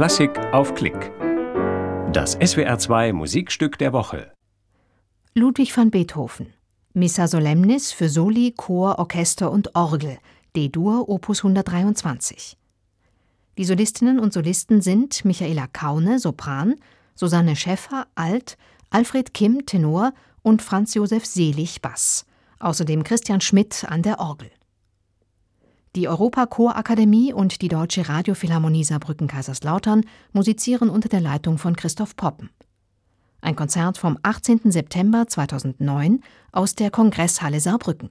Klassik auf Klick. Das SWR2 Musikstück der Woche. Ludwig van Beethoven. Missa Solemnis für Soli, Chor, Orchester und Orgel. D-Dur, Opus 123. Die Solistinnen und Solisten sind Michaela Kaune, Sopran, Susanne Schäffer, Alt, Alfred Kim, Tenor und Franz Josef Selig, Bass. Außerdem Christian Schmidt an der Orgel. Die Europachorakademie und die Deutsche Radiophilharmonie Saarbrücken-Kaiserslautern musizieren unter der Leitung von Christoph Poppen. Ein Konzert vom 18. September 2009 aus der Kongresshalle Saarbrücken.